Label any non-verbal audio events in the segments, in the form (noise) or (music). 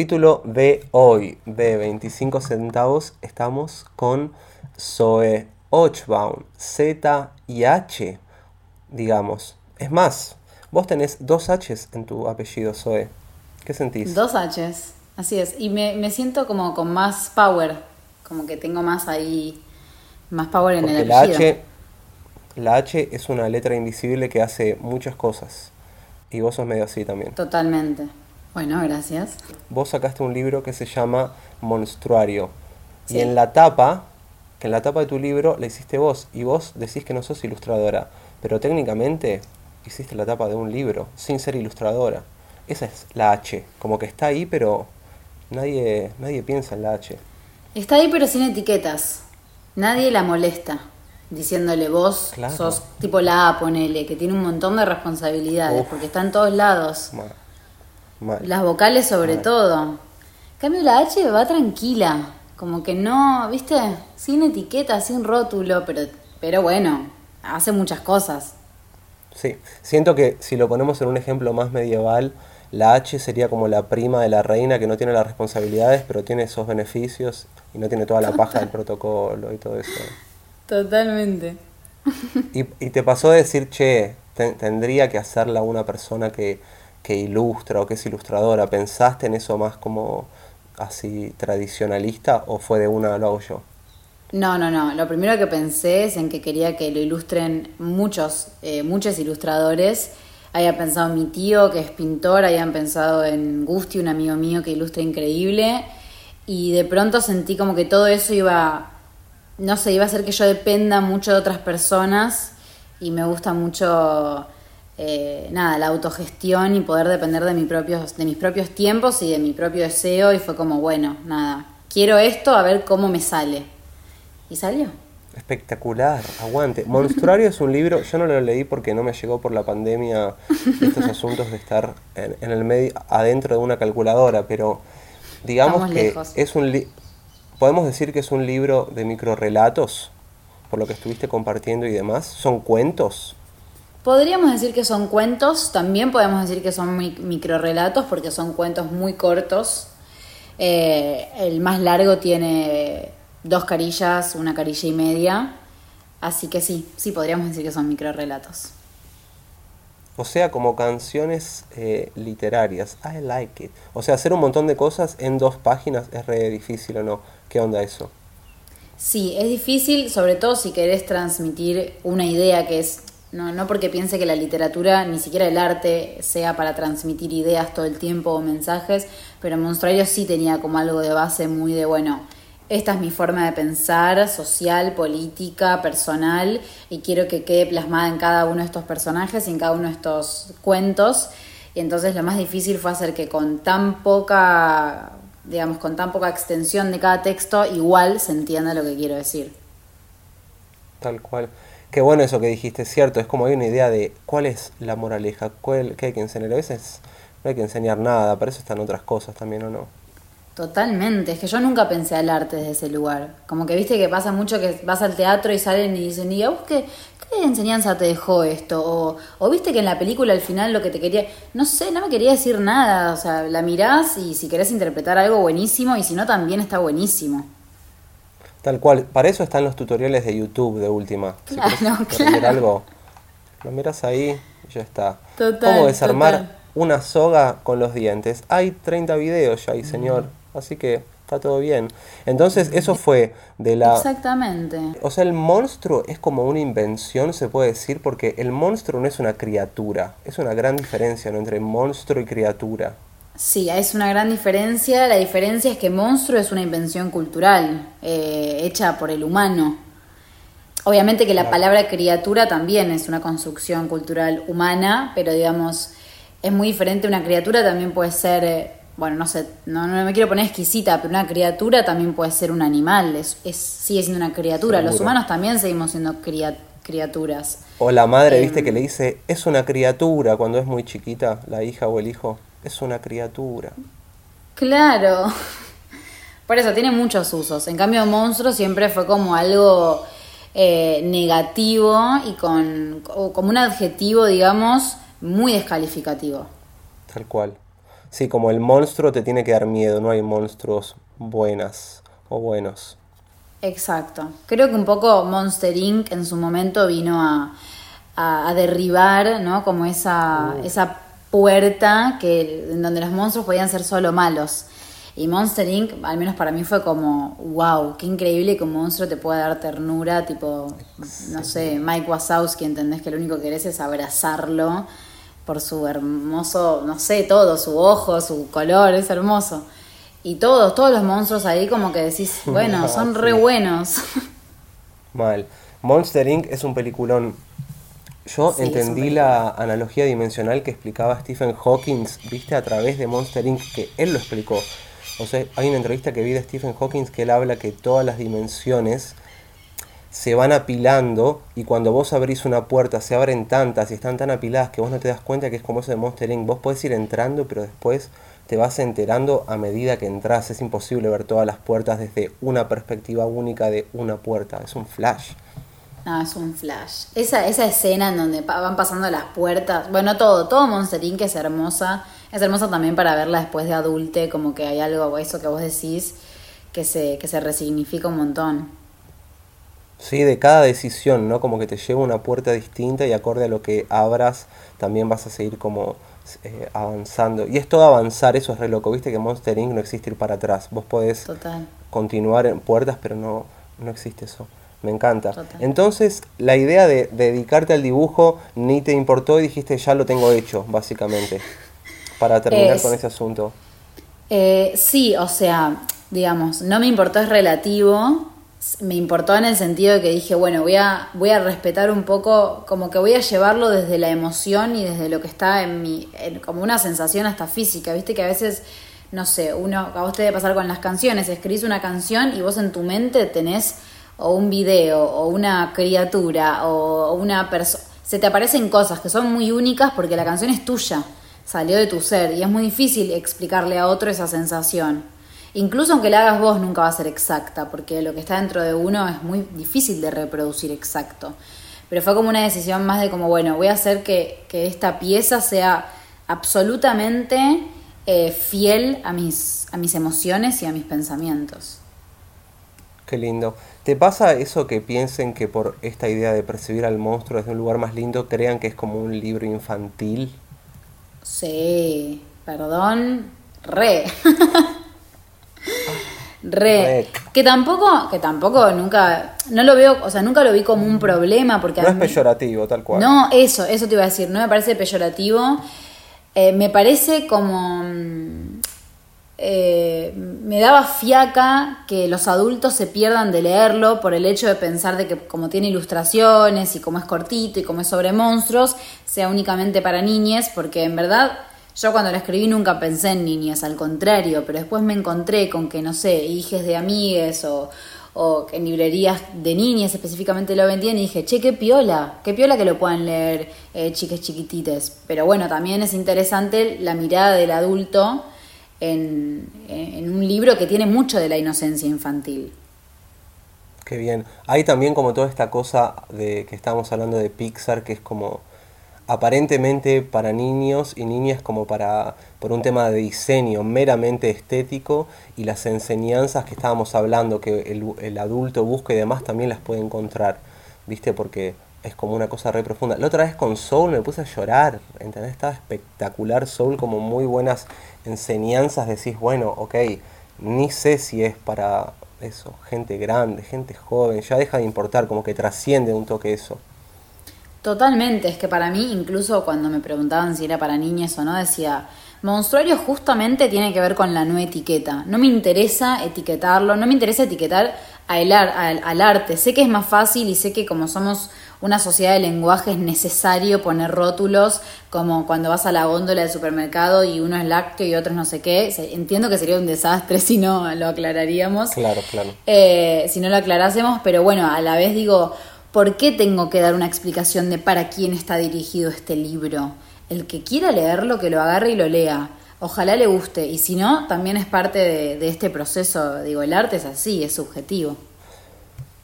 capítulo de hoy de 25 centavos estamos con Zoe Ochbaum, Z y H, digamos. Es más, vos tenés dos Hs en tu apellido, Zoe. ¿Qué sentís? Dos Hs, así es. Y me, siento como con más power, como que tengo más ahí, más power en el apellido. La H, la H es una letra invisible que hace muchas cosas. Y vos sos medio así también. Totalmente. Bueno, gracias. Vos sacaste un libro que se llama Monstruario. Y en la tapa, que en la tapa de tu libro la hiciste vos. Y vos decís que no sos ilustradora. Pero técnicamente hiciste la tapa de un libro, sin ser ilustradora. Esa es la H. Como que está ahí, pero nadie, nadie piensa en la H. Está ahí, pero sin etiquetas. Nadie la molesta. Diciéndole vos sos tipo la A, ponele, que tiene un montón de responsabilidades, porque está en todos lados. Las vocales sobre todo. En cambio la H va tranquila, como que no, viste, sin etiqueta, sin rótulo, pero, pero bueno, hace muchas cosas. Sí, siento que si lo ponemos en un ejemplo más medieval, la H sería como la prima de la reina que no tiene las responsabilidades, pero tiene esos beneficios y no tiene toda la paja del (laughs) protocolo y todo eso. Totalmente. Y, y te pasó de decir, che, tendría que hacerla una persona que, que ilustra o que es ilustradora, ¿pensaste en eso más como así tradicionalista o fue de una lo hago yo? No, no, no. Lo primero que pensé es en que quería que lo ilustren muchos, eh, muchos ilustradores. Había pensado en mi tío, que es pintor, habían pensado en Gusti, un amigo mío que ilustra increíble. Y de pronto sentí como que todo eso iba, no sé, iba a hacer que yo dependa mucho de otras personas. Y me gusta mucho eh, nada, la autogestión y poder depender de, mi propios, de mis propios tiempos y de mi propio deseo. Y fue como, bueno, nada, quiero esto, a ver cómo me sale. Y salió. Espectacular, aguante. Monstruario es un libro, yo no lo leí porque no me llegó por la pandemia estos asuntos de estar en, el medio, adentro de una calculadora, pero digamos que es un podemos decir que es un libro de microrelatos, por lo que estuviste compartiendo y demás. ¿Son cuentos? Podríamos decir que son cuentos, también podemos decir que son microrelatos porque son cuentos muy cortos. Eh, el más largo tiene dos carillas, una carilla y media. Así que sí, sí podríamos decir que son microrelatos. O sea, como canciones eh, literarias. I like it. O sea, hacer un montón de cosas en dos páginas es re difícil o no. ¿Qué onda eso? Sí, es difícil, sobre todo si querés transmitir una idea que es no, no porque piense que la literatura, ni siquiera el arte, sea para transmitir ideas todo el tiempo o mensajes, pero Monstruario sí tenía como algo de base muy de, bueno, esta es mi forma de pensar, social, política, personal, y quiero que quede plasmada en cada uno de estos personajes y en cada uno de estos cuentos. Y entonces lo más difícil fue hacer que con tan poca, digamos, con tan poca extensión de cada texto, igual se entienda lo que quiero decir. Tal cual. Qué bueno eso que dijiste, es cierto, es como hay una idea de cuál es la moraleja, cuál, qué hay que enseñar. A veces no hay que enseñar nada, para eso están otras cosas también, ¿o no? Totalmente, es que yo nunca pensé al arte desde ese lugar. Como que viste que pasa mucho que vas al teatro y salen y dicen, ¿y vos qué, qué enseñanza te dejó esto? O, o viste que en la película al final lo que te quería, no sé, no me quería decir nada, o sea, la mirás y si querés interpretar algo buenísimo y si no también está buenísimo. Tal cual, para eso están los tutoriales de YouTube de última. Claro, si claro. algo, lo miras ahí y ya está. ¿Cómo desarmar una soga con los dientes? Hay 30 videos ya ahí, señor. Así que está todo bien. Entonces, eso fue de la... Exactamente. O sea, el monstruo es como una invención, se puede decir, porque el monstruo no es una criatura. Es una gran diferencia ¿no? entre monstruo y criatura. Sí, es una gran diferencia. La diferencia es que monstruo es una invención cultural, eh, hecha por el humano. Obviamente que la palabra criatura también es una construcción cultural humana, pero digamos, es muy diferente. Una criatura también puede ser, eh, bueno, no sé, no, me quiero poner exquisita, pero una criatura también puede ser un animal, es, sigue siendo una criatura. Los humanos también seguimos siendo criaturas. O la madre, viste, em, que le dice, es una criatura cuando es muy chiquita, la hija o el hijo es una criatura. Claro. Por eso tiene muchos usos. En cambio, monstruo siempre fue como algo eh, negativo y con como un adjetivo, digamos, muy descalificativo. Tal cual. Sí, como el monstruo te tiene que dar miedo, no hay monstruos buenas o buenos. Exacto. Creo que un poco Monster Inc. en su momento vino a, a, derribar, ¿no? Como esa, uh. esa puerta que, en donde los monstruos podían ser solo malos. Y Monster Inc., al menos para mí, fue como, wow, qué increíble que un monstruo te pueda dar ternura, tipo, no sé, Mike Wazowski, ¿entendés? Que lo único que querés es abrazarlo por su hermoso, no sé, todo, su ojo, su color, es hermoso. Y todos, todos los monstruos ahí como que decís, (laughs) bueno, son re buenos. Mal. Monster Inc. es un peliculón. Yo entendí la analogía dimensional que explicaba Stephen Hawking, viste, a través de Monster Inc., que él lo explicó. O sea, hay una entrevista que vi de Stephen Hawking que él habla que todas las dimensiones se van apilando y cuando vos abrís una puerta se abren tantas y están tan apiladas que vos no te das cuenta que es como eso de Monster Inc. Vos podés ir entrando, pero después te vas enterando a medida que entras. Es imposible ver todas las puertas desde una perspectiva única de una puerta. Es un flash. No, es un flash. Esa, esa escena en donde van pasando las puertas. Bueno, todo, todo Monster Inc. es hermosa. Es hermosa también para verla después de adulte, como que hay algo, eso que vos decís, que se, que se resignifica un montón. Sí, de cada decisión, ¿no? Como que te lleva una puerta distinta y acorde a lo que abras, también vas a seguir como eh, avanzando. Y es todo avanzar, eso es re loco. Viste que Monster Inc. no existe ir para atrás. Vos podés continuar en puertas, pero no, no existe eso. Me encanta. Entonces, la idea de, dedicarte al dibujo ni te importó y dijiste, ya lo tengo hecho, básicamente, para terminar con ese asunto. Eh, sí, o sea, digamos, no me importó, es relativo, me importó en el sentido de que dije, bueno, voy a, voy a respetar un poco, como que voy a llevarlo desde la emoción y desde lo que está en mi, como una sensación hasta física, viste que a veces, no sé, uno, a vos te debe pasar con las canciones, escribís una canción y vos en tu mente tenés o un video o una criatura o una persona, se te aparecen cosas que son muy únicas porque la canción es tuya, salió de tu ser y es muy difícil explicarle a otro esa sensación. Incluso aunque la hagas vos, nunca va a ser exacta, porque lo que está dentro de uno es muy difícil de reproducir exacto. Pero fue como una decisión más de como, bueno, voy a hacer que, esta pieza sea absolutamente eh, fiel a mis, a mis emociones y a mis pensamientos. Qué lindo. ¿Te pasa eso que piensen que por esta idea de percibir al monstruo desde un lugar más lindo crean que es como un libro infantil? Sí, perdón, re. (laughs) Re. Que tampoco, que tampoco nunca, no lo veo, o sea, nunca lo vi como un problema porque... No es peyorativo, tal cual. No, eso, eso te iba a decir, no me parece peyorativo, eh, me parece como... Eh, me daba fiaca que los adultos se pierdan de leerlo por el hecho de pensar de que como tiene ilustraciones y como es cortito y como es sobre monstruos, sea únicamente para niñes, porque en verdad yo cuando la escribí nunca pensé en niñas, al contrario, pero después me encontré con que, no sé, hijes de amigues o, o en librerías de niñas específicamente lo vendían y dije, che, qué piola, qué piola que lo puedan leer eh, chiques chiquitites. Pero bueno, también es interesante la mirada del adulto en, un libro que tiene mucho de la inocencia infantil. Qué bien. Hay también como toda esta cosa de que estábamos hablando de Pixar, que es como aparentemente para niños y niñas como para por un tema de diseño meramente estético y las enseñanzas que estábamos hablando que el, adulto busca y demás también las puede encontrar, ¿viste? Porque es como una cosa re profunda. La otra vez con Soul me puse a llorar, ¿entendés? Estaba espectacular Soul, como muy buenas enseñanzas, decís, bueno, ok, ni sé si es para eso, gente grande, gente joven, ya deja de importar, como que trasciende un toque eso. Totalmente, es que para mí, incluso cuando me preguntaban si era para niñas o no, decía, monstruario justamente tiene que ver con la no etiqueta. No me interesa etiquetarlo, no me interesa etiquetar al, al, arte. Sé que es más fácil y sé que como somos una sociedad de lenguaje es necesario poner rótulos, como cuando vas a la góndola del supermercado y uno es lácteo y otro es no sé qué. Entiendo que sería un desastre (laughs) si no lo aclararíamos. Claro, claro. Eh, si no lo aclarásemos, pero bueno, a la vez digo ¿Por qué tengo que dar una explicación de para quién está dirigido este libro? El que quiera leerlo, que lo agarre y lo lea. Ojalá le guste. Y si no, también es parte de, este proceso. Digo, el arte es así, es subjetivo.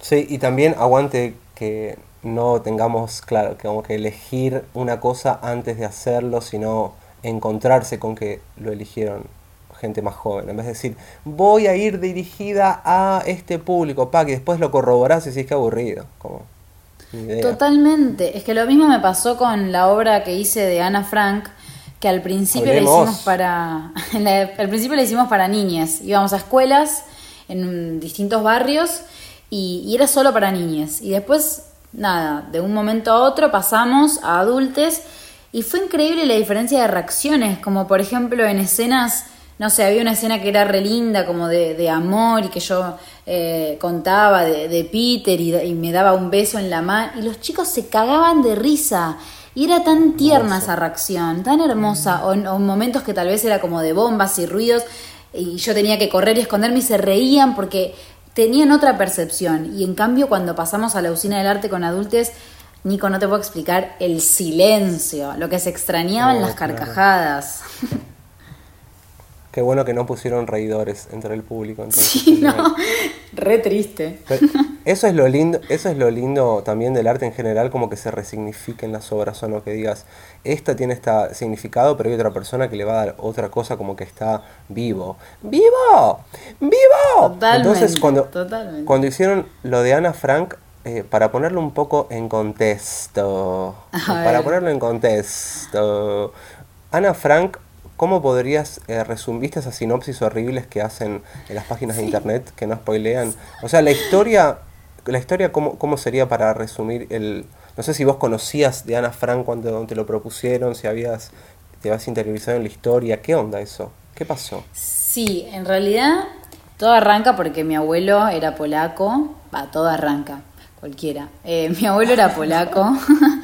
Sí, y también aguante que no tengamos, claro, que como que elegir una cosa antes de hacerlo, sino encontrarse con que lo eligieron gente más joven. En vez de decir, voy a ir dirigida a este público, pa, que después lo corroborás y decís que aburrido. Como, Totalmente. Es que lo mismo me pasó con la obra que hice de Ana Frank, que al principio le hicimos para. (laughs) al principio le hicimos para niñas. Íbamos a escuelas en distintos barrios y, y era solo para niñas. Y después, nada, de un momento a otro pasamos a adultos y fue increíble la diferencia de reacciones, como por ejemplo en escenas no sé, había una escena que era re linda, como de, amor, y que yo eh, contaba de, Peter y, me daba un beso en la mano, y los chicos se cagaban de risa. Y era tan tierna esa reacción, tan hermosa, o, en momentos que tal vez era como de bombas y ruidos, y yo tenía que correr y esconderme y se reían porque tenían otra percepción. Y en cambio, cuando pasamos a la usina del arte con adultos, Nico, no te puedo explicar el silencio, lo que se extrañaba en las carcajadas. Qué bueno que no pusieron reidores entre el público. Entonces, sí, no, (laughs) re triste. eso es lo lindo, eso es lo lindo también del arte en general, como que se resignifiquen las obras, o no que digas, esta tiene este significado, pero hay otra persona que le va a dar otra cosa como que está vivo. ¡Vivo! ¡Vivo! Totalmente, Entonces cuando, cuando hicieron lo de Ana Frank, eh, para ponerlo un poco en contexto, para ponerlo en contexto, Ana Frank ¿Cómo podrías eh, resumir esas sinopsis horribles que hacen en las páginas de internet que no spoilean? O sea, la historia, la historia ¿cómo, ¿cómo sería para resumir el... No sé si vos conocías de Ana Frank cuando te lo propusieron, si habías, te habías interiorizado en la historia, ¿qué onda eso? ¿Qué pasó? Sí, en realidad todo arranca porque mi abuelo era polaco, va, todo arranca, cualquiera. Eh, mi abuelo era polaco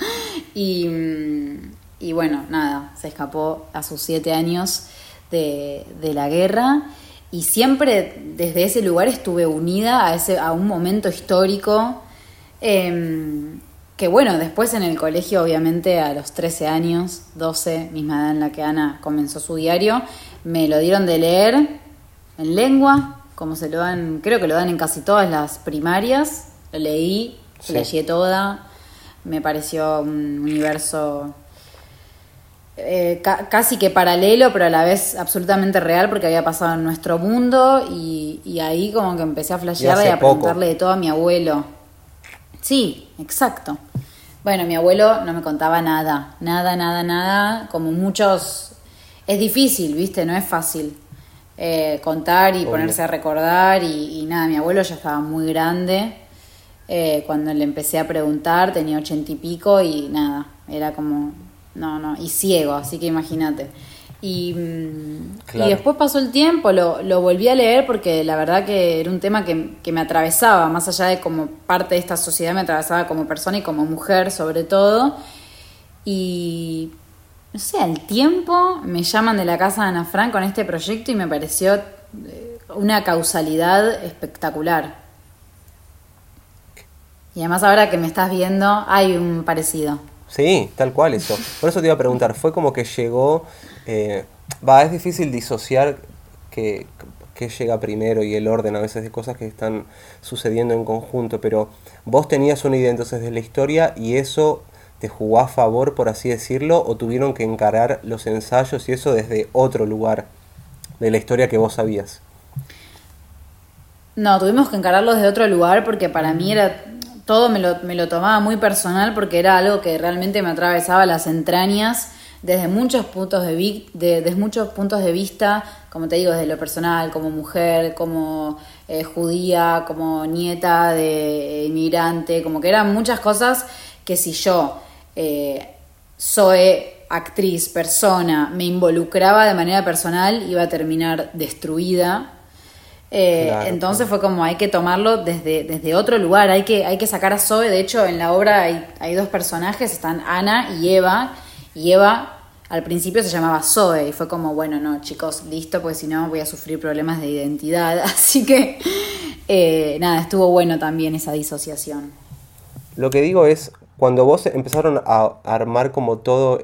(laughs) y mm, y bueno, nada, se escapó a sus siete años de, la guerra. Y siempre desde ese lugar estuve unida a, ese, a un momento histórico em, que bueno, después en el colegio obviamente a los 13 años, 12, misma edad en la que Ana comenzó su diario, me lo dieron de leer en lengua, como se lo dan, creo que lo dan en casi todas las primarias, lo leí, sí. leí toda, me pareció un universo eh, casi que paralelo, pero a la vez absolutamente real porque había pasado en nuestro mundo y, ahí como que empecé a flashear y, a preguntarle de todo a mi abuelo. Sí, exacto. Bueno, mi abuelo no me contaba nada, nada, nada, nada, como muchos... Es difícil, viste, no es fácil eh, contar y ponerse a recordar y, nada, mi abuelo ya estaba muy grande. Eh, cuando le empecé a preguntar tenía ochenta y pico y nada, era como no, no, y ciego, así que imagínate. Y, mm, y, después pasó el tiempo, lo, lo, volví a leer porque la verdad que era un tema que, que, me atravesaba, más allá de como parte de esta sociedad, me atravesaba como persona y como mujer sobre todo. Y no sé, al tiempo me llaman de la casa de Ana Frank con este proyecto y me pareció eh, una causalidad espectacular. Y además ahora que me estás viendo hay un parecido. Sí, tal cual eso. Por eso te iba a preguntar, fue como que llegó, eh, va, es difícil disociar que, llega primero y el orden a veces de cosas que están sucediendo en conjunto, pero vos tenías una idea entonces de la historia y eso te jugó a favor, por así decirlo, o tuvieron que encarar los ensayos y eso desde otro lugar de la historia que vos sabías. No, tuvimos que encararlos de otro lugar porque para mí era todo me lo, me lo tomaba muy personal porque era algo que realmente me atravesaba las entrañas desde muchos puntos de, desde muchos puntos de vista, como te digo, desde lo personal, como mujer, como eh, judía, como nieta de inmigrante, como que eran muchas cosas que si yo eh, soy actriz, persona, me involucraba de manera personal, iba a terminar destruida eh, entonces fue como hay que tomarlo desde, desde otro lugar, hay que, hay que sacar a Zoe, de hecho en la obra hay, hay dos personajes, están Ana y Eva, y Eva al principio se llamaba Zoe y fue como, bueno, no, chicos, listo, porque si no voy a sufrir problemas de identidad. (laughs) Así que, eh, nada, estuvo bueno también esa disociación. Lo que digo es, cuando vos empezaron a armar como todo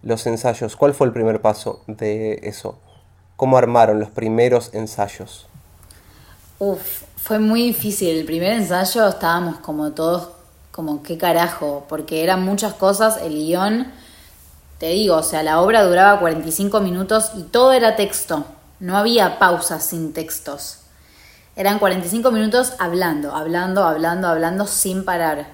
los ensayos, ¿cuál fue el primer paso de eso? ¿Cómo armaron los primeros ensayos? Uf, fue muy difícil. El primer ensayo estábamos como todos, como qué carajo, porque eran muchas cosas. El guion te digo, o sea, la obra duraba 45 minutos y todo era texto. No había pausas sin textos. Eran 45 minutos hablando, hablando, hablando, hablando sin parar.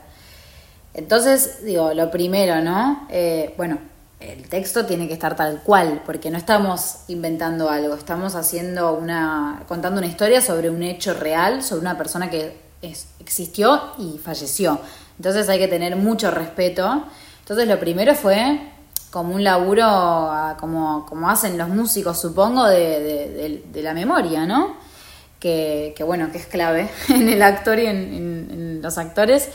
Entonces, digo, lo primero, ¿no? Eh, bueno, el texto tiene que estar tal cual, porque no estamos inventando algo, estamos haciendo una, contando una historia sobre un hecho real, sobre una persona que existió y falleció. Entonces hay que tener mucho respeto. Entonces lo primero fue como un laburo, ah, como, como hacen los músicos, supongo, de, la memoria, ¿no? Que, bueno, que es clave (laughs) en el actor y en, los actores.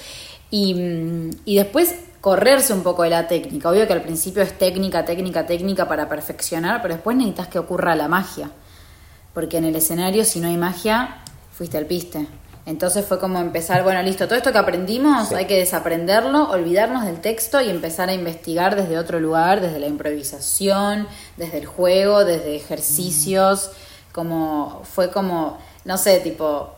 Y, y, después correrse un poco de la técnica. Obvio que al principio es técnica, técnica, técnica para perfeccionar, pero después necesitas que ocurra la magia. Porque en el escenario, si no hay magia, fuiste al piste. Entonces fue como empezar, bueno, listo, todo esto que aprendimos hay que desaprenderlo, olvidarnos del texto y empezar a investigar desde otro lugar, desde la improvisación, desde el juego, desde ejercicios, como fue como, no sé, tipo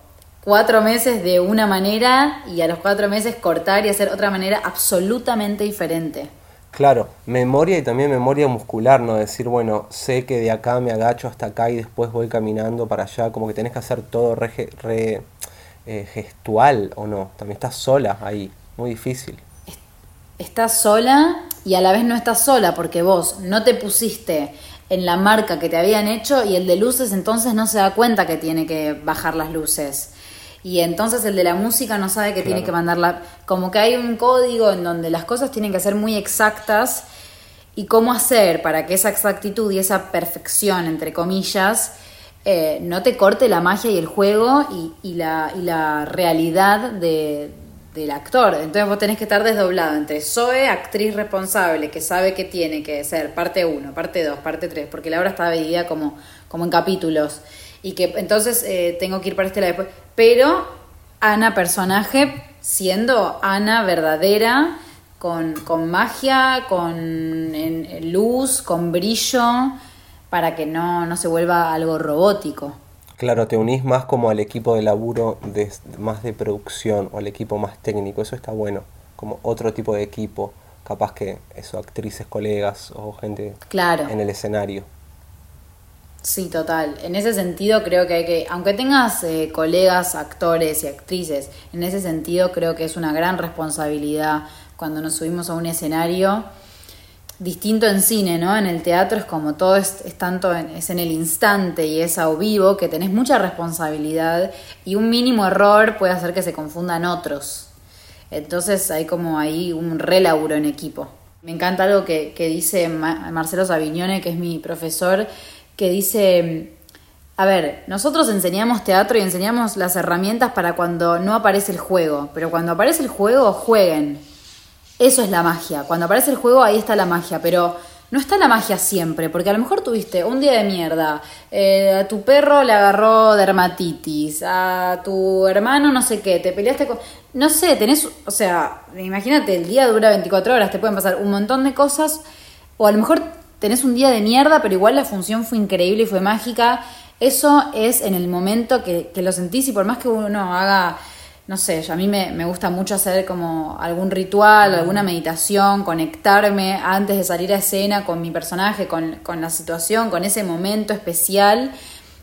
cuatro meses de una manera y a los cuatro meses cortar y hacer otra manera absolutamente diferente. Claro, memoria y también memoria muscular, ¿no? Decir, bueno, sé que de acá me agacho hasta acá y después voy caminando para allá, como que tenés que hacer todo re, re eh, gestual o no. También estás sola ahí, muy difícil. Estás sola y a la vez no estás sola porque vos no te pusiste en la marca que te habían hecho y el de luces entonces no se da cuenta que tiene que bajar las luces. Y entonces el de la música no sabe que tiene que mandarla. Como que hay un código en donde las cosas tienen que ser muy exactas y cómo hacer para que esa exactitud y esa perfección, entre comillas, eh, no te corte la magia y el juego y, la, y la, realidad de, del actor. Entonces vos tenés que estar desdoblado entre Zoe, actriz responsable, que sabe que tiene que ser parte 1, parte 2, parte 3, porque la obra está dividida como, como en capítulos. Y que entonces eh, tengo que ir para este lado después. Pero Ana, personaje, siendo Ana verdadera, con, con magia, con luz, con brillo para que no, no se vuelva algo robótico. Claro, te unís más como al equipo de laburo de, más de producción o al equipo más técnico, eso está bueno, como otro tipo de equipo, capaz que eso, actrices, colegas o gente claro. en el escenario. Sí, total. En ese sentido creo que hay que, aunque tengas eh, colegas, actores y actrices, en ese sentido creo que es una gran responsabilidad cuando nos subimos a un escenario distinto en cine, ¿no? En el teatro es como todo es, tanto en, es en el instante y es a vivo que tenés mucha responsabilidad y un mínimo error puede hacer que se confundan otros. Entonces hay como ahí un relauro en equipo. Me encanta algo que, que dice Marcelo Savignone, que es mi profesor, que dice, a ver, nosotros enseñamos teatro y enseñamos las herramientas para cuando no aparece el juego, pero cuando aparece el juego, jueguen eso es la magia. Cuando aparece el juego, ahí está la magia, pero no está la magia siempre, porque a lo mejor tuviste un día de mierda, eh, a tu perro le agarró dermatitis, a tu hermano no sé qué, te peleaste con... No sé, tenés, o sea, imagínate, el día dura 24 horas, te pueden pasar un montón de cosas, o a lo mejor tenés un día de mierda, pero igual la función fue increíble y fue mágica. Eso es en el momento que, que lo sentís y por más que uno haga no sé, a mí me, gusta mucho hacer como algún ritual, alguna meditación, conectarme antes de salir a escena con mi personaje, con, la situación, con ese momento especial.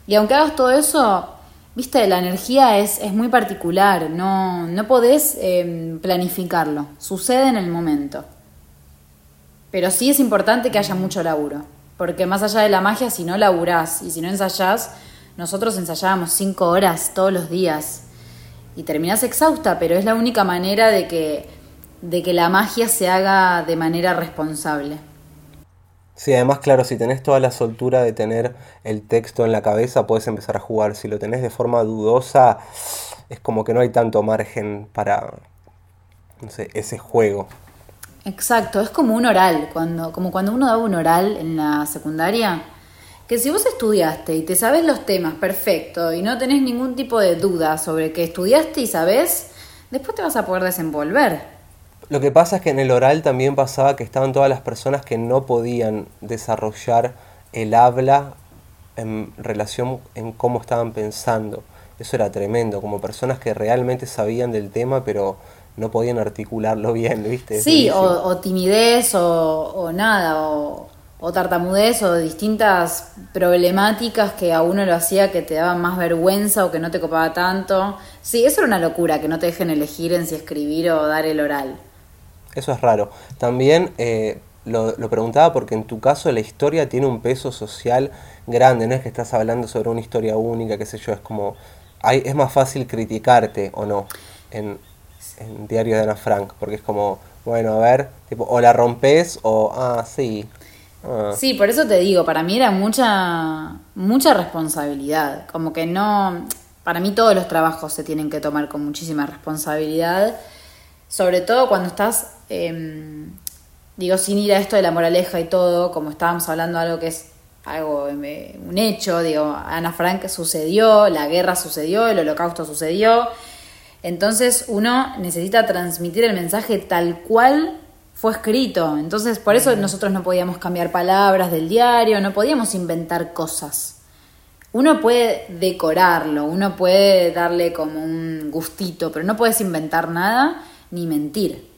Y aunque hagas todo eso, viste, la energía es, es muy particular, no, no podés em, planificarlo, sucede en el momento. Pero sí es importante que haya mucho laburo, porque más allá de la magia, si no laburás y si no ensayás, nosotros ensayábamos cinco horas todos los días y terminas exhausta, pero es la única manera de que, de que la magia se haga de manera responsable. Sí, además, claro, si tenés toda la soltura de tener el texto en la cabeza, puedes empezar a jugar. Si lo tenés de forma dudosa, es como que no hay tanto margen para, ese juego. Exacto, es como un oral, cuando, como cuando uno daba un oral en la secundaria, que si vos estudiaste y te sabes los temas perfecto y no tenés ningún tipo de duda sobre que estudiaste y sabés, después te vas a poder desenvolver. Lo que pasa es que en el oral también pasaba que estaban todas las personas que no podían desarrollar el habla en relación en cómo estaban pensando. Eso era tremendo, como personas que realmente sabían del tema, pero no podían articularlo bien, ¿viste? sí, o, timidez o, o nada, o, o, tartamudez o distintas problemáticas que a uno lo hacía que te daban más vergüenza o que no te copaba tanto. Sí, eso era una locura, que no te dejen elegir en si escribir o dar el oral. Eso es raro. También eh, lo, lo, preguntaba porque en tu caso la historia tiene un peso social grande, no es que estás hablando sobre una historia única, qué sé yo, es como... Hay, es más fácil criticarte o no en, en Diario de Ana Frank, porque es como, bueno, a ver, tipo, o la rompes o, ah, sí. Ah. Sí, por eso te digo, para mí era mucha, mucha responsabilidad, como que no, para mí todos los trabajos se tienen que tomar con muchísima responsabilidad, sobre todo cuando estás, eh, digo, sin ir a esto de la moraleja y todo, como estábamos hablando algo que es algo, eh, un hecho, digo, Ana Frank sucedió, la guerra sucedió, el holocausto sucedió, entonces uno necesita transmitir el mensaje tal cual fue escrito. Entonces por eso nosotros no podíamos cambiar palabras del diario, no podíamos inventar cosas. Uno puede decorarlo, uno puede darle como un gustito, pero no puedes inventar nada ni mentir.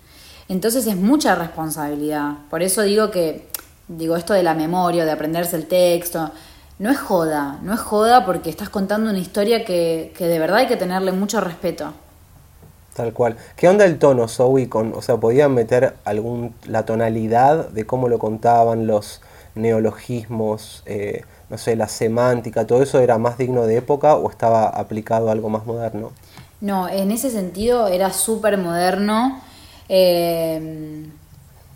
Entonces es mucha responsabilidad. Por eso digo que, digo, esto de la memoria, de aprenderse el texto, no es joda, no es joda porque estás contando una historia que, que de verdad hay que tenerle mucho respeto. Tal cual. ¿Qué onda el tono, Zoe? Con, o sea, ¿podían meter algún, la tonalidad de cómo lo contaban, los neologismos, eh, no sé, la semántica, todo eso era más digno de época o estaba aplicado a algo más moderno? No, en ese sentido era súper moderno. Eh,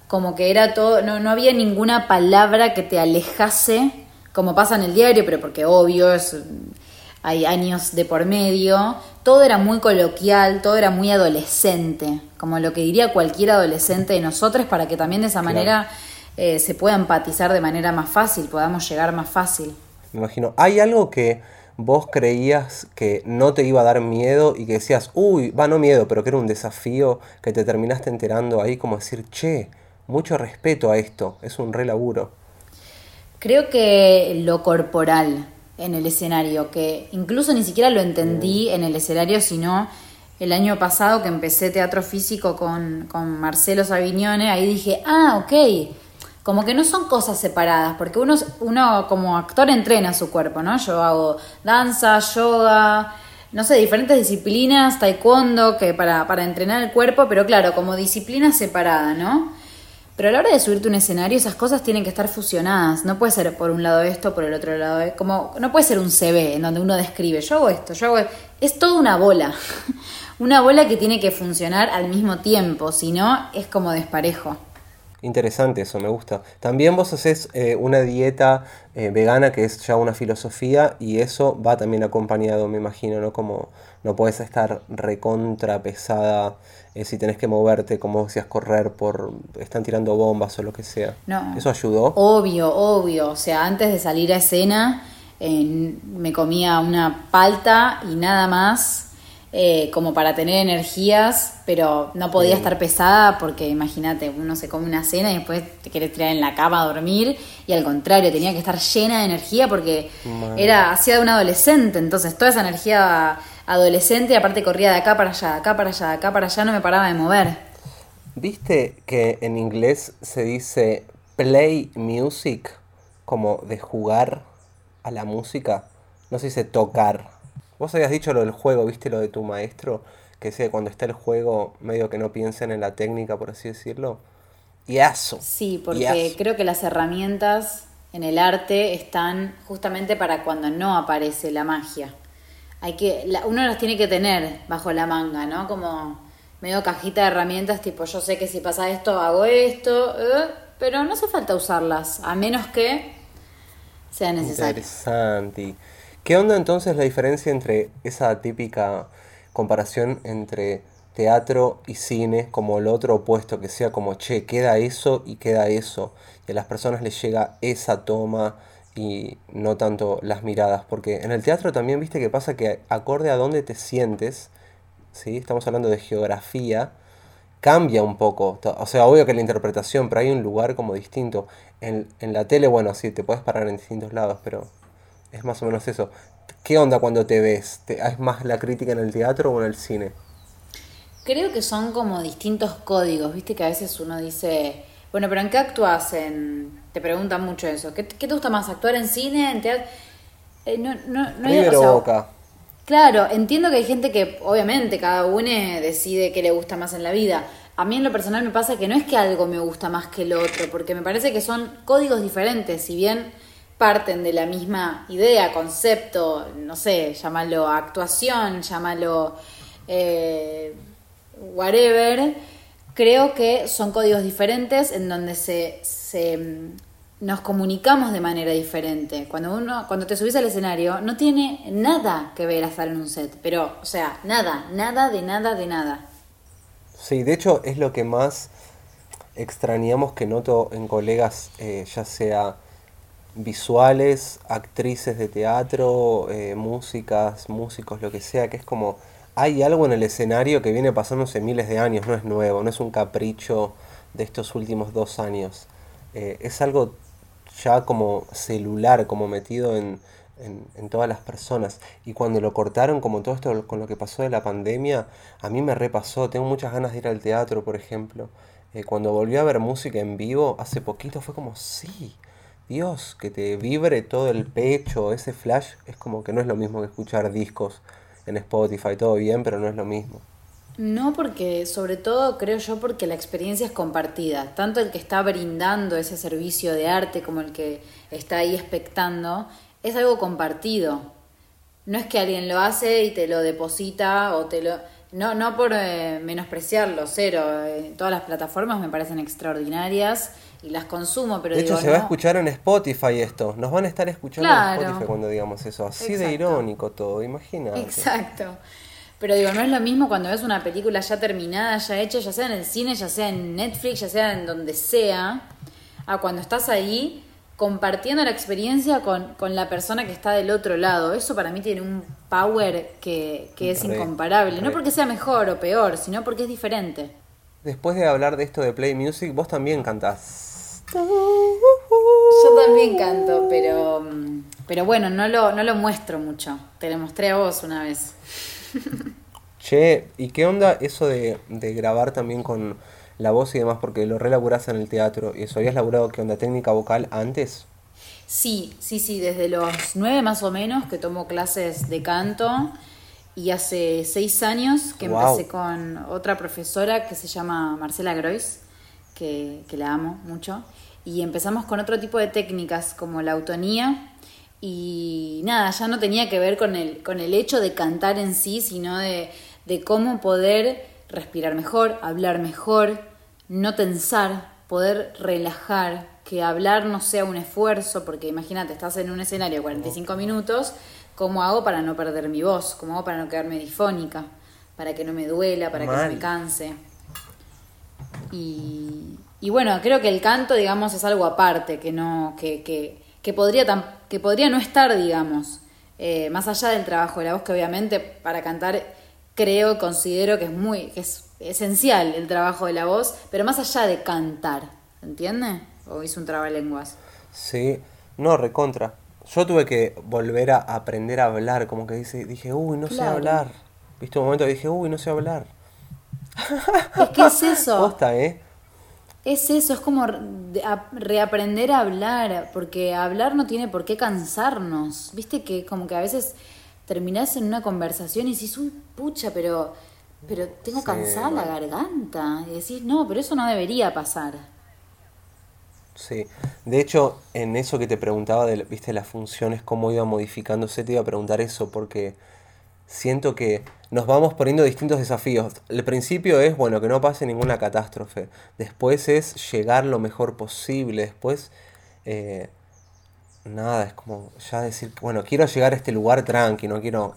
como que era todo, no, no había ninguna palabra que te alejase, como pasa en el diario, pero porque obvio es hay años de por medio, todo era muy coloquial, todo era muy adolescente, como lo que diría cualquier adolescente de nosotros, para que también de esa manera eh, se pueda empatizar de manera más fácil, podamos llegar más fácil. Me imagino, ¿hay algo que vos creías que no te iba a dar miedo y que decías, uy, va, no miedo, pero que era un desafío que te terminaste enterando ahí, como decir, che, mucho respeto a esto, es un re laburo? Creo que lo corporal, en el escenario, que incluso ni siquiera lo entendí en el escenario, sino el año pasado que empecé teatro físico con, con Marcelo Savignone, ahí dije, ah, ok, como que no son cosas separadas, porque uno, uno como actor entrena su cuerpo, ¿no? Yo hago danza, yoga, no sé, diferentes disciplinas, taekwondo, que para, para entrenar el cuerpo, pero claro, como disciplina separada, ¿no? Pero a la hora de subirte un escenario, esas cosas tienen que estar fusionadas. No puede ser por un lado esto, por el otro lado. Como, no puede ser un CV en donde uno describe, yo hago esto, yo hago esto. Es toda una bola. (laughs) una bola que tiene que funcionar al mismo tiempo, si no, es como desparejo. Interesante eso, me gusta. También vos haces eh, una dieta eh, vegana que es ya una filosofía y eso va también acompañado, me imagino, ¿no? Como no puedes estar recontra pesada eh, si tenés que moverte, como decías, correr por. están tirando bombas o lo que sea. No. ¿Eso ayudó? Obvio, obvio. O sea, antes de salir a escena, me comía una palta y nada más. Eh, como para tener energías, pero no podía estar pesada porque imagínate, uno se come una cena y después te quieres tirar en la cama a dormir y al contrario, tenía que estar llena de energía porque era hacía de un adolescente, entonces toda esa energía adolescente, aparte corría de acá para allá, de acá para allá, de acá para allá, no me paraba de mover. ¿Viste que en inglés se dice play music, como de jugar a la música? No se dice tocar. Vos habías dicho lo del juego, ¿viste lo de tu maestro? Que decía que cuando está el juego, medio que no piensen en la técnica, por así decirlo. Y eso. Sí, porque creo que las herramientas en el arte están justamente para cuando no aparece la magia hay que, uno las tiene que tener bajo la manga, ¿no? Como medio cajita de herramientas, tipo yo sé que si pasa esto hago esto, eh, pero no hace falta usarlas, a menos que sea necesario. Interesante. ¿Qué onda entonces la diferencia entre esa típica comparación entre teatro y cine como el otro opuesto, que sea como, che, queda eso y queda eso, y a las personas les llega esa toma y no tanto las miradas, porque en el teatro también viste que pasa que acorde a dónde te sientes, ¿sí? estamos hablando de geografía, cambia un poco, o sea, obvio que la interpretación, pero hay un lugar como distinto. En, en la tele, bueno, sí, te puedes parar en distintos lados, pero es más o menos eso. ¿Qué onda cuando te ves? ¿Te, ¿Es más la crítica en el teatro o en el cine? Creo que son como distintos códigos, viste que a veces uno dice, bueno, pero ¿en qué actúas? En... Te preguntan mucho eso. ¿Qué, qué te gusta más, actuar en cine, en teatro? Eh, no, no, no hay, o sea, Boca. Claro, entiendo que hay gente que obviamente cada uno decide qué le gusta más en la vida. A mí en lo personal me pasa que no es que algo me gusta más que el otro, porque me parece que son códigos diferentes, si bien parten de la misma idea, concepto, no sé, llámalo actuación, llámalo eh, whatever, creo que son códigos diferentes en donde se, se nos comunicamos de manera diferente. Cuando uno, cuando te subís al escenario, no tiene nada que ver estar en un set, pero, o sea, nada, nada de nada de nada. Sí, de hecho es lo que más extrañamos que noto en colegas, eh, ya sea visuales, actrices de teatro, eh, músicas, músicos, lo que sea, que es como hay algo en el escenario que viene pasándose miles de años, no es nuevo, no es un capricho de estos últimos dos años. Eh, es algo ya como celular, como metido en, en, todas las personas. Y cuando lo cortaron, como todo esto con lo que pasó de la pandemia, a mí me repasó. Tengo muchas ganas de ir al teatro, por ejemplo. Eh, cuando volví a ver música en vivo, hace poquito fue como, sí, Dios, que te vibre todo el pecho, ese flash, es como que no es lo mismo que escuchar discos en Spotify, todo bien, pero no es lo mismo. No, porque sobre todo creo yo porque la experiencia es compartida. Tanto el que está brindando ese servicio de arte como el que está ahí expectando, es algo compartido. No es que alguien lo hace y te lo deposita o te lo... No, no por eh, menospreciarlo, cero. Eh, todas las plataformas me parecen extraordinarias y las consumo, pero de hecho se va a escuchar en Spotify esto. Nos van a estar escuchando en Spotify cuando digamos eso. Así de irónico todo, imagínate. Exacto. Pero digo, no es lo mismo cuando ves una película ya terminada, ya hecha, ya sea en el cine, ya sea en Netflix, ya sea en donde sea, a cuando estás ahí compartiendo la experiencia con, la persona que está del otro lado. Eso para mí tiene un power que, es incomparable. No porque sea mejor o peor, sino porque es diferente. Después de hablar de esto de Play Music, vos también cantás. Yo también canto, pero, pero bueno, no lo, no lo muestro mucho. Te lo mostré a vos una vez. Che, ¿y qué onda eso de, grabar también con la voz y demás? Porque lo relaburás en el teatro y eso. ¿Habías laburado qué onda técnica vocal antes? Sí, sí, sí, desde los nueve más o menos que tomo clases de canto y hace seis años que empecé con otra profesora que se llama Marcela Grois, que, que la amo mucho, y empezamos con otro tipo de técnicas como la autonía y nada, ya no tenía que ver con el, con el hecho de cantar en sí, sino de, de cómo poder respirar mejor, hablar mejor, no tensar, poder relajar, que hablar no sea un esfuerzo, porque imagínate, estás en un escenario 45 minutos, ¿cómo hago para no perder mi voz? ¿Cómo hago para no quedarme difónica? Para que no me duela, para que no me canse. Y, y, bueno, creo que el canto, digamos, es algo aparte, que no, que, que que podría, que podría no estar, digamos, eh, más allá del trabajo de la voz, que obviamente para cantar creo, considero que es muy, que es esencial el trabajo de la voz, pero más allá de cantar, ¿entiendes? ¿O hice un trabalenguas? Sí, no, recontra. Yo tuve que volver a aprender a hablar, como que dice, dije, uy, no sé hablar. Viste un momento que dije, uy, no sé hablar. Es que es eso. (laughs) Posta, ¿eh? Es eso, es como reaprender a hablar, porque hablar no tiene por qué cansarnos. Viste que como que a veces terminás en una conversación y decís, uy, pucha, pero, pero tengo cansada la garganta. Y decís, no, pero eso no debería pasar. Sí, de hecho, en eso que te preguntaba de, viste, las funciones, cómo iba modificándose, te iba a preguntar eso, porque siento que nos vamos poniendo distintos desafíos. El principio es, bueno, que no pase ninguna catástrofe. Después es llegar lo mejor posible. Después, eh, nada, es como ya decir, bueno, quiero llegar a este lugar tranqui, no quiero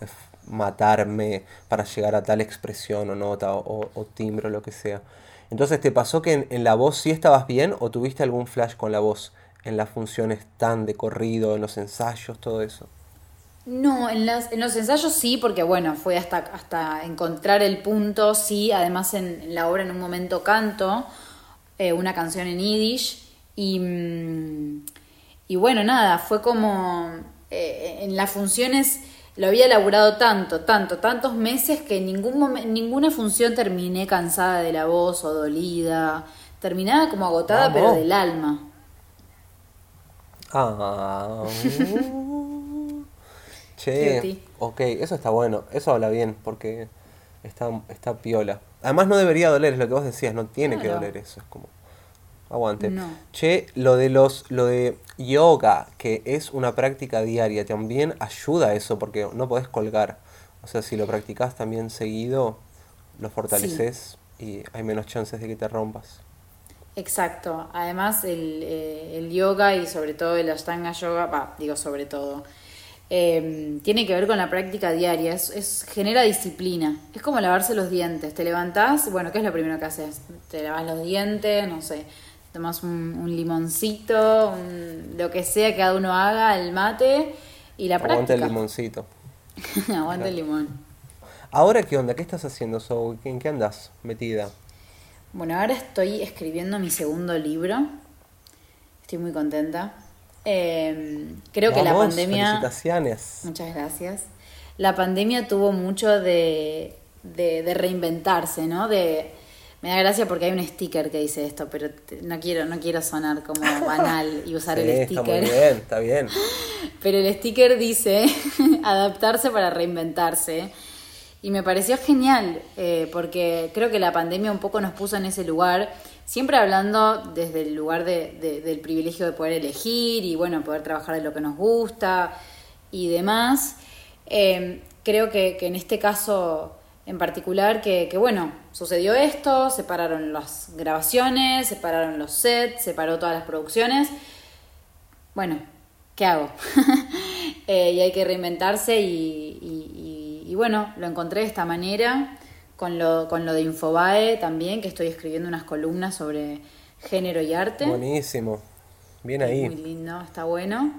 matarme para llegar a tal expresión o nota o, o timbre o lo que sea. Entonces, ¿te pasó que en, en, la voz sí estabas bien o tuviste algún flash con la voz en las funciones tan de corrido, en los ensayos, todo eso? No, en, las, en los ensayos sí, porque bueno, fue hasta, hasta encontrar el punto, sí, además en, la obra en un momento canto eh, una canción en yiddish y, mm, y bueno, nada, fue como eh, en las funciones lo había elaborado tanto, tanto, tantos meses que en ningún ninguna función terminé cansada de la voz o dolida. Terminaba como agotada, pero del alma. Ah. Che, ok, eso está bueno. Eso habla bien, porque está, está piola. Además no debería doler, es lo que vos decías, no tiene que doler eso, es como aguante. Che, lo de los lo de yoga, que es una práctica diaria, también ayuda a eso porque no podés colgar. O sea, si lo practicás también seguido, lo fortaleces y hay menos chances de que te rompas. Exacto. Además, el, eh, el yoga y sobre todo el Ashtanga Yoga, va, digo sobre todo, Em, tiene que ver con la práctica diaria, es, genera disciplina. Es como lavarse los dientes. Te levantás, bueno, ¿qué es lo primero que haces? Te lavas los dientes, no sé, tomas un, limoncito, lo que sea que cada uno haga, el mate y la práctica. (laughs) Aguanta el limoncito. Aguanta el limón. Ahora, ¿qué onda? ¿Qué estás haciendo, Zoe? ¿En qué andas metida? Bueno, ahora estoy escribiendo mi segundo libro. Estoy muy contenta. Eh, creo que la pandemia... Muchas gracias. La pandemia tuvo mucho de, de, reinventarse, ¿no? De, me da gracia porque hay un sticker que dice esto, pero no quiero, no quiero sonar como (laughs) banal y usar el sticker. Está muy bien, está bien. (laughs) Pero el sticker dice (laughs) adaptarse para reinventarse. Y me pareció genial, eh, porque creo que la pandemia un poco nos puso en ese lugar siempre hablando desde el lugar de, del privilegio de poder elegir y bueno, poder trabajar de lo que nos gusta y demás. Em, creo que, en este caso en particular, que, bueno, sucedió esto, se pararon las grabaciones, se pararon los sets, se paró todas las producciones. Bueno, ¿qué hago? (laughs) Eh, y hay que reinventarse y bueno, lo encontré de esta manera con lo, con lo de Infobae también, que estoy escribiendo unas columnas sobre género y arte. Buenísimo, bien ahí. Muy lindo, está bueno.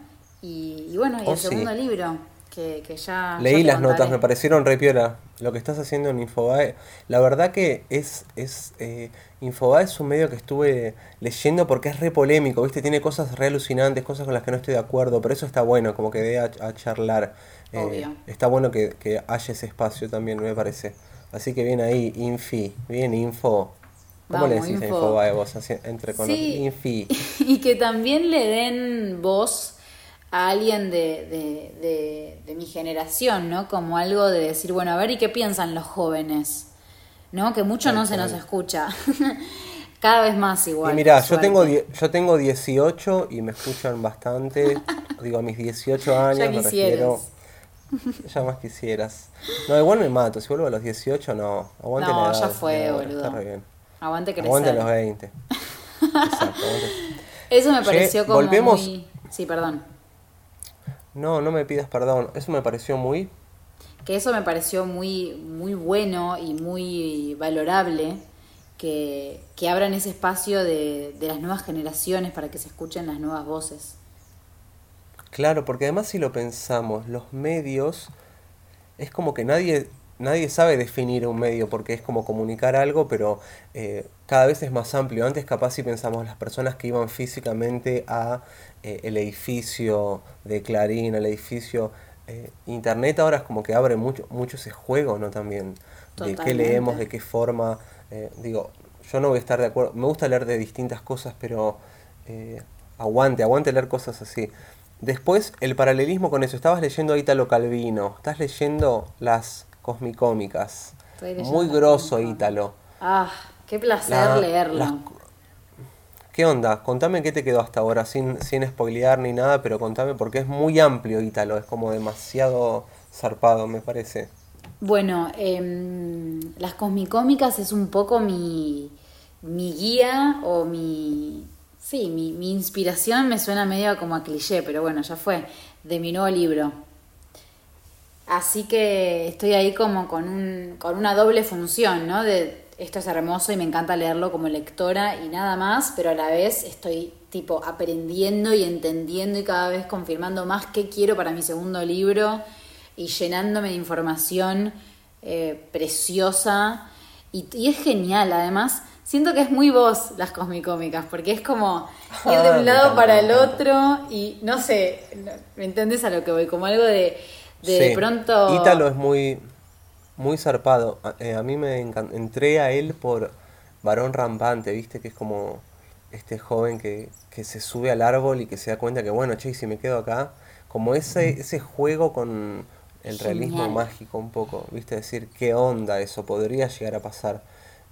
Y, bueno, y el oh, segundo libro, que, ya... Leí las notas, me parecieron re piola. Lo que estás haciendo en Infobae, la verdad que es... es eh, Infobae es un medio que estuve leyendo porque es re polémico, ¿viste? Tiene cosas re alucinantes, cosas con las que no estoy de acuerdo, pero eso está bueno, como que dé a, charlar. Eh, está bueno que, que haya ese espacio también, me parece. Así que viene ahí, Infi, bien info. ¿Cómo le decís info. a vos? entre con Infi. (laughs) Y que también le den voz a alguien de, de, de, mi generación, ¿no? Como algo de decir, bueno, a ver, ¿y qué piensan los jóvenes? ¿No? Que mucho no se nos escucha. (laughs) Cada vez más igual. Y mira, yo tengo, yo tengo 18 y me escuchan bastante. (laughs) Digo, a mis 18 años me refiero ya más quisieras. No, igual me mato. Si vuelvo a los 18, no. Aguante no, la edad, ya fue, boludo. Aguante crecer. Aguante los 20. Exacto, (laughs) Eso me pareció como volvemos... muy... Sí, perdón. No, no me pidas perdón. Eso me pareció muy... Que eso me pareció muy, muy bueno y muy valorable. Que, que abran ese espacio de, de las nuevas generaciones para que se escuchen las nuevas voces. Claro, porque además si lo pensamos, los medios es como que nadie, nadie sabe definir un medio porque es como comunicar algo, pero eh, cada vez es más amplio. Antes capaz si pensamos las personas que iban físicamente a eh, el edificio de Clarín, el edificio eh, Internet ahora es como que abre mucho, mucho ese juego, ¿no? También de qué leemos, de qué forma. digo, yo no voy a estar de acuerdo. Me gusta leer de distintas cosas, pero aguante, aguante leer cosas así. Después, el paralelismo con eso. Estabas leyendo a Ítalo Calvino. Estás leyendo las cosmicómicas. Muy grosso, Ítalo. Ah, qué placer leerlo. ¿Qué onda? Contame qué te quedó hasta ahora, sin, sin spoilear ni nada, pero contame porque es muy amplio Ítalo, es como demasiado zarpado, me parece. Bueno, em, las cosmicómicas es un poco mi, mi guía o mi, Sí, mi, mi inspiración me suena medio como a cliché, pero bueno, ya fue, de mi nuevo libro. Así que estoy ahí como con, un, con una doble función, ¿no? De esto es hermoso y me encanta leerlo como lectora y nada más, pero a la vez estoy tipo aprendiendo y entendiendo y cada vez confirmando más qué quiero para mi segundo libro y llenándome de información eh, preciosa. Y, y es genial, además Siento que es muy vos las cosmicómicas, porque es como ir de un lado para el otro y no sé, ¿me entendés a lo que voy? Como algo de, De pronto... Ítalo es muy, muy zarpado. A, eh, a mí me entré a él por varón rampante, ¿viste? Que es como este joven que, que se sube al árbol y que se da cuenta que, bueno, che, si me quedo acá, como ese, ese juego con el realismo mágico un poco, ¿viste? Decir, ¿qué onda eso? Podría llegar a pasar.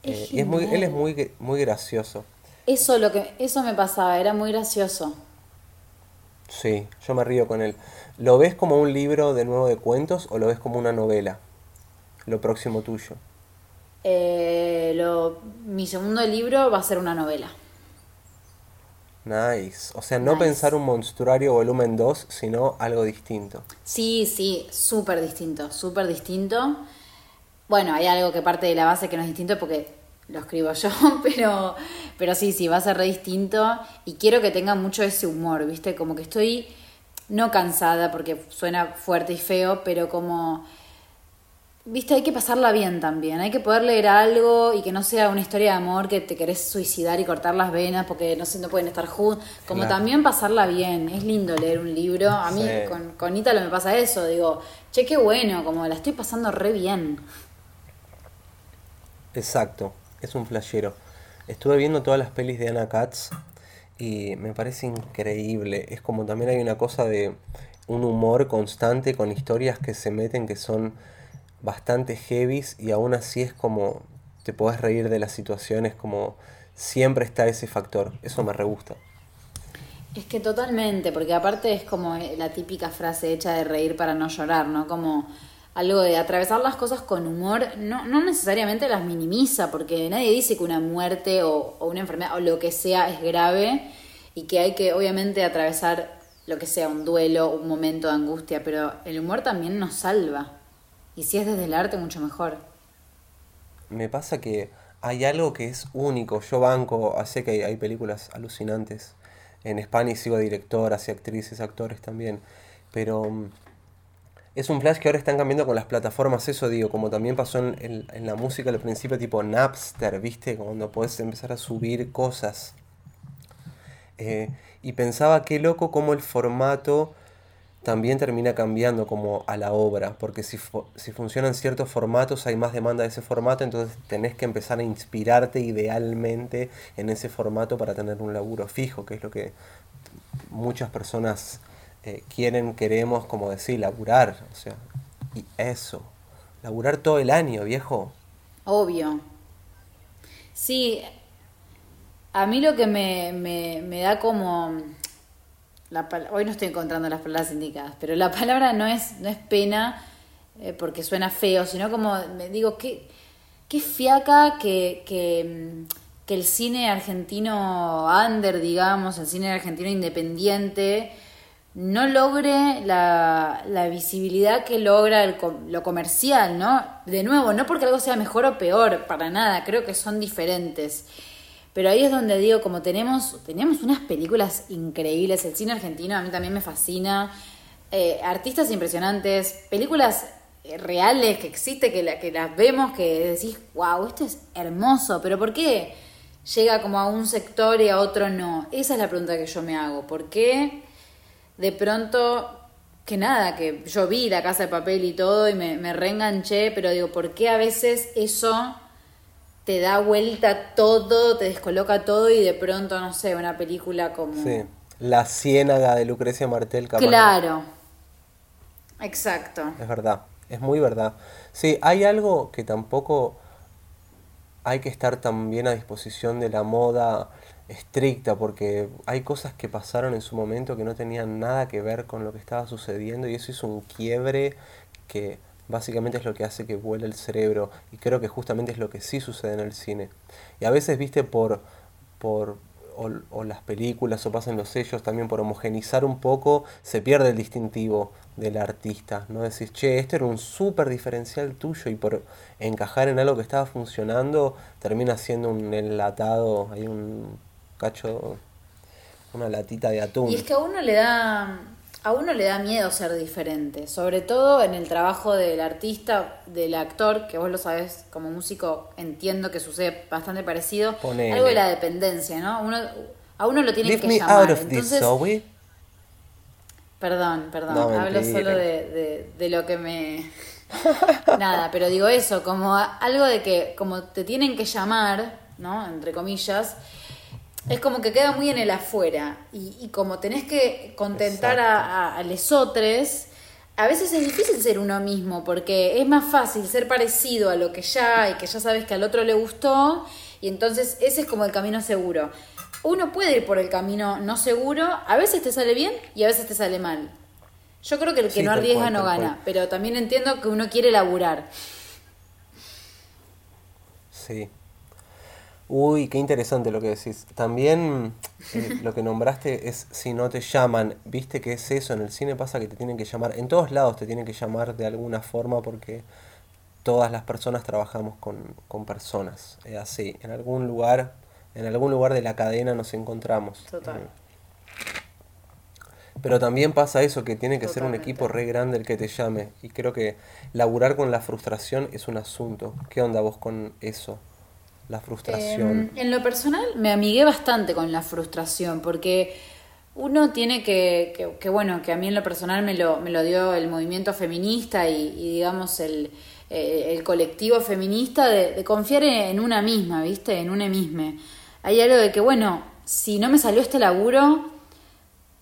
Eh, y es muy, él es muy, muy gracioso. Eso, lo que, eso me pasaba, era muy gracioso. Sí, yo me río con él. ¿Lo ves como un libro de nuevo de cuentos o lo ves como una novela? Lo próximo tuyo. Eh, lo, mi segundo libro va a ser una novela. Nice. O sea, no pensar un monstruario volumen 2, sino algo distinto. Sí, sí, súper distinto, súper distinto. Bueno, hay algo que parte de la base que no es distinto porque lo escribo yo, (laughs) pero, pero sí, sí, va a ser re distinto. Y quiero que tenga mucho ese humor, ¿viste? Como que estoy no cansada porque suena fuerte y feo, pero como Viste, hay que pasarla bien también, hay que poder leer algo y que no sea una historia de amor que te querés suicidar y cortar las venas porque no sé, no pueden estar juntos, como también pasarla bien, es lindo leer un libro, a mí con, con Ítalo me pasa eso, digo, che, qué bueno, como la estoy pasando re bien. Exacto, es un flashero. Estuve viendo todas las pelis de Anna Katz y me parece increíble, es como también hay una cosa de un humor constante con historias que se meten que son bastante heavies y aún así es como te podés reír de las situaciones, como siempre está ese factor. Eso me re gusta. Es que totalmente, porque aparte es como la típica frase hecha de reír para no llorar, ¿no? Como algo de atravesar las cosas con humor, no, no necesariamente las minimiza, porque nadie dice que una muerte o, una enfermedad o lo que sea es grave y que hay que obviamente atravesar lo que sea, un duelo, un momento de angustia, pero el humor también nos salva. Y si es desde el arte, mucho mejor. Me pasa que hay algo que es único. Yo banco, sé que hay, películas alucinantes. En España y sigo directoras y actrices, actores también. Pero mm, es un flash que ahora están cambiando con las plataformas, eso digo, como también pasó en, la música al principio, tipo Napster, ¿viste? Cuando puedes empezar a subir cosas. Eh, y pensaba qué loco como el formato también termina cambiando como a la obra, porque si, si funcionan ciertos formatos hay más demanda de ese formato, entonces tenés que empezar a inspirarte idealmente en ese formato para tener un laburo fijo, que es lo que muchas personas eh, quieren, queremos, como decir, laburar, o sea, y eso, laburar todo el año, viejo. Obvio. Sí, a mí lo que me, me, da como hoy no estoy encontrando las palabras indicadas, pero la palabra no es, no es pena eh, porque suena feo, sino como, me digo, qué, qué fiaca que, que, que, el cine argentino under, digamos, el cine argentino independiente, no logre la, la visibilidad que logra el, lo comercial, ¿no? De nuevo, no porque algo sea mejor o peor, para nada, creo que son diferentes. Pero ahí es donde digo, como tenemos, tenemos unas películas increíbles, el cine argentino a mí también me fascina, eh, artistas impresionantes, películas eh, reales que existen, que, que las vemos, que decís, wow, esto es hermoso, pero ¿por qué llega como a un sector y a otro no? Esa es la pregunta que yo me hago, ¿por qué de pronto que nada, que yo vi la casa de papel y todo y me, me reenganché, pero digo, ¿por qué a veces eso te da vuelta todo, te descoloca todo y de pronto, no sé, una película como... Sí, La Ciénaga de Lucrecia Martel. Claro, exacto. Es verdad, es muy verdad. Sí, hay algo que tampoco hay que estar también a disposición de la moda estricta, porque hay cosas que pasaron en su momento que no tenían nada que ver con lo que estaba sucediendo y eso es un quiebre que básicamente es lo que hace que vuele el cerebro y creo que justamente es lo que sí sucede en el cine. Y a veces, viste, por, por o, las películas o pasan los sellos también por homogenizar un poco, se pierde el distintivo del artista, ¿no? Decís, che, este era un súper diferencial tuyo y por encajar en algo que estaba funcionando termina siendo un enlatado, hay un cacho, una latita de atún. Y es que a uno le da a uno le da miedo ser diferente, sobre todo en el trabajo del artista, del actor, que vos lo sabés como músico, entiendo que sucede bastante parecido. Algo de la dependencia, ¿no? Uno, a uno lo tiene que llamar. Entonces, Perdón, perdón, hablo solo de, de, lo que me... (laughs) Nada, pero digo eso, como algo de que como te tienen que llamar, ¿no? Entre comillas, es como que queda muy en el afuera. Y, como tenés que contentar a, a, lesotres, a veces es difícil ser uno mismo, porque es más fácil ser parecido a lo que ya y que ya sabes que al otro le gustó, y entonces ese es como el camino seguro uno puede ir por el camino no seguro, a veces te sale bien y a veces te sale mal. Yo creo que el que no arriesga no gana, pero también entiendo que uno quiere laburar. Sí. Uy, qué interesante lo que decís. También eh, (laughs) lo que nombraste es si no te llaman. Viste que es eso, en el cine pasa que te tienen que llamar. En todos lados te tienen que llamar de alguna forma porque todas las personas trabajamos con, con personas. Es así. En algún lugar en algún lugar de la cadena nos encontramos. Total. Pero también pasa eso, que tiene que ser un equipo re grande el que te llame. Y creo que laburar con la frustración es un asunto. ¿Qué onda vos con eso? La frustración. Em, en lo personal me amigué bastante con la frustración, porque uno tiene que, que, bueno, que a mí en lo personal me lo, me lo dio el movimiento feminista y, digamos el, eh, el colectivo feminista de, de, confiar en una misma, ¿viste? En una misma hay algo de que, bueno, si no me salió este laburo,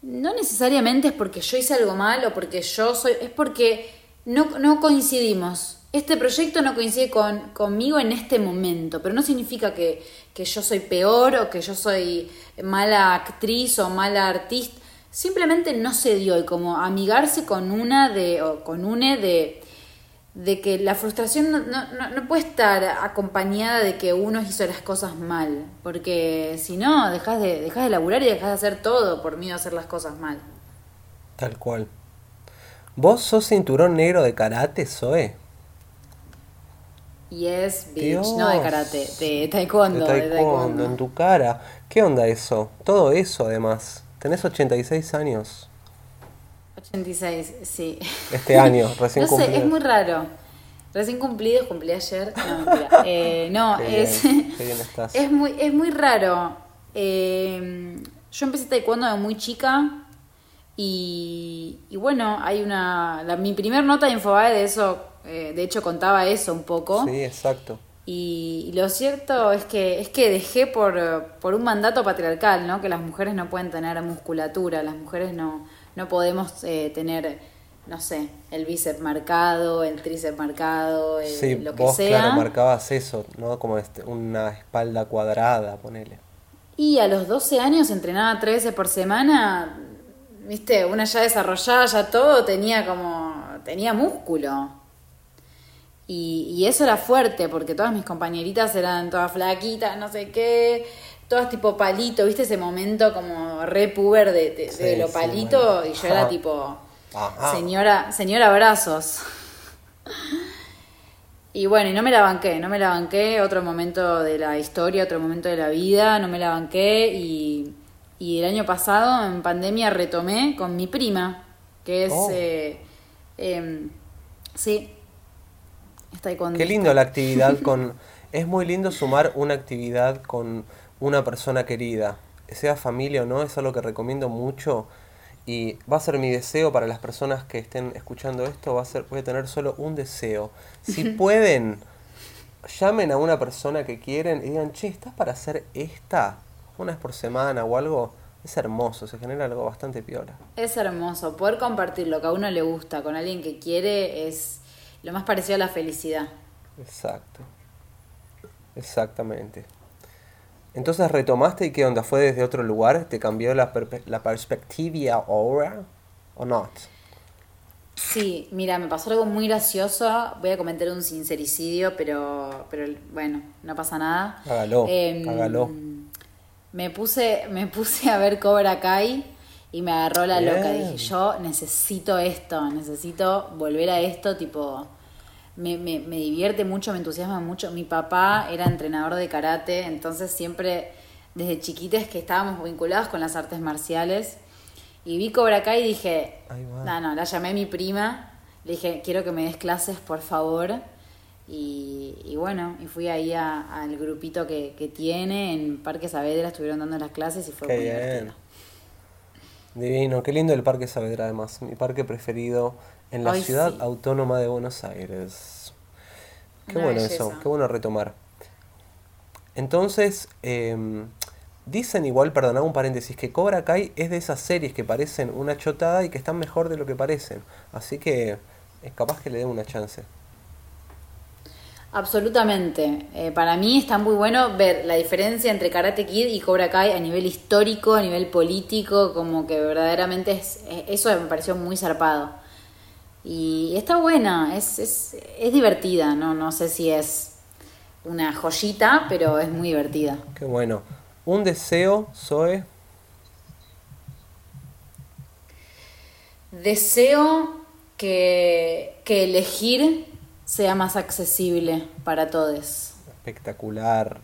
no necesariamente es porque yo hice algo mal o porque yo soy, es porque no, no coincidimos. Este proyecto no coincide con, conmigo en este momento, pero no significa que, que yo soy peor o que yo soy mala actriz o mala artista. Simplemente no se dio y como amigarse con una de, o con une de, de que la frustración no, no, no, puede estar acompañada de que uno hizo las cosas mal, porque si no, dejas de, dejas de laburar y dejas de hacer todo por miedo a hacer las cosas mal. Tal cual. ¿Vos sos cinturón negro de karate, Zoe? Yes, bitch. No de karate, de taekwondo, de taekwondo. en tu cara. ¿Qué onda eso? Todo eso, además. Tenés 86 años. 86, sí. Este año, (laughs) recién no sé, es muy raro. Recién cumplido, cumplí ayer. No, (laughs) eh, no es, (laughs) es, muy, es muy raro. Eh, yo empecé taekwondo de muy chica y, y bueno, hay una... mi primer nota de Infobae de eso, eh, de hecho contaba eso un poco. Sí, exacto. Y, lo cierto es que es que dejé por, por un mandato patriarcal, ¿no? Que las mujeres no pueden tener musculatura, las mujeres no no podemos eh, tener, no sé, el bíceps marcado, el tríceps marcado, lo que vos, sea. Claro, marcabas eso, ¿no? Como este, una espalda cuadrada, ponele. Y a los 12 años entrenaba tres veces por semana, viste, una ya desarrollada, ya todo, tenía como, tenía músculo. Y, y, eso era fuerte, porque todas mis compañeritas eran todas flaquitas, no sé qué, todas tipo palito, ¿viste ese momento como re puber de, de, lo palito? y yo era tipo, señora, señora abrazos. Y bueno, y no me la banqué, no me la banqué, otro momento de la historia, otro momento de la vida, no me la banqué y, y el año pasado en pandemia retomé con mi prima, que es... Oh. Eh, em, sí. Qué lindo la actividad (laughs) con... Es muy lindo sumar una actividad con una persona querida, sea familia o no, es algo que recomiendo mucho y va a ser mi deseo para las personas que estén escuchando esto, va a ser, voy a tener solo un deseo. Si pueden, llamen a una persona que quieren y digan, che, ¿estás para hacer esta? Una vez por semana o algo. Es hermoso, se genera algo bastante piola. Es hermoso, poder compartir lo que a uno le gusta con alguien que quiere es lo más parecido a la felicidad. Exacto, exactamente. Entonces retomaste y qué onda, fue desde otro lugar, te cambió la, la perspectiva ahora o no? Sí, mira, me pasó algo muy gracioso. Voy a comentar un sincericidio, pero, pero bueno, no pasa nada. Hágalo, em, hágalo. Me puse, me puse a ver Cobra Kai y me agarró la loca. Dije, yo necesito esto, necesito volver a esto, tipo me, me, me, divierte mucho, me entusiasma mucho. Mi papá era entrenador de karate, entonces siempre desde chiquites que estábamos vinculados con las artes marciales. Y vi Cobra Kai y dije, no, no, la llamé a mi prima, le dije, quiero que me des clases, por favor. Y, y bueno, y fui ahí al grupito que, que, tiene en Parque Saavedra, estuvieron dando las clases y fue muy divertido. Divino, qué lindo el Parque Saavedra además, mi parque preferido en la ciudad autónoma de Buenos Aires. Qué bueno eso, qué bueno retomar. Entonces, em, dicen igual, perdón, hago un paréntesis, que Cobra Kai es de esas series que parecen una chotada y que están mejor de lo que parecen. Así que es capaz que le den una chance. Absolutamente. Eh, para mí está muy bueno ver la diferencia entre Karate Kid y Cobra Kai a nivel histórico, a nivel político, como que verdaderamente es, eso me pareció muy zarpado. Y está buena, es, es, es divertida, ¿no? no sé si es una joyita, pero es muy divertida. Qué bueno. Un deseo, Zoe. Deseo que, que elegir sea más accesible para todos. Espectacular.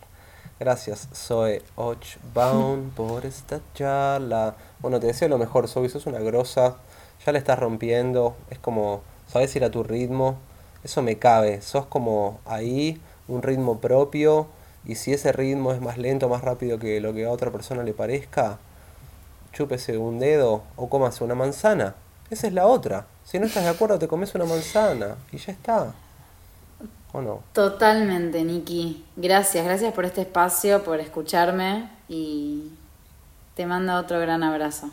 Gracias, Zoe Ochbaum, por esta charla. Bueno, te deseo lo mejor, Zoe. Sos una grosa. Ya le estás rompiendo. Es como, sabes ir a tu ritmo. Eso me cabe. Sos como ahí, un ritmo propio. Y si ese ritmo es más lento, más rápido que lo que a otra persona le parezca, chúpese un dedo o cómase una manzana. Esa es la otra. Si no estás de acuerdo, te comes una manzana y ya está. Totalmente, Nikki. Gracias, gracias por este espacio, por escucharme y te mando otro gran abrazo.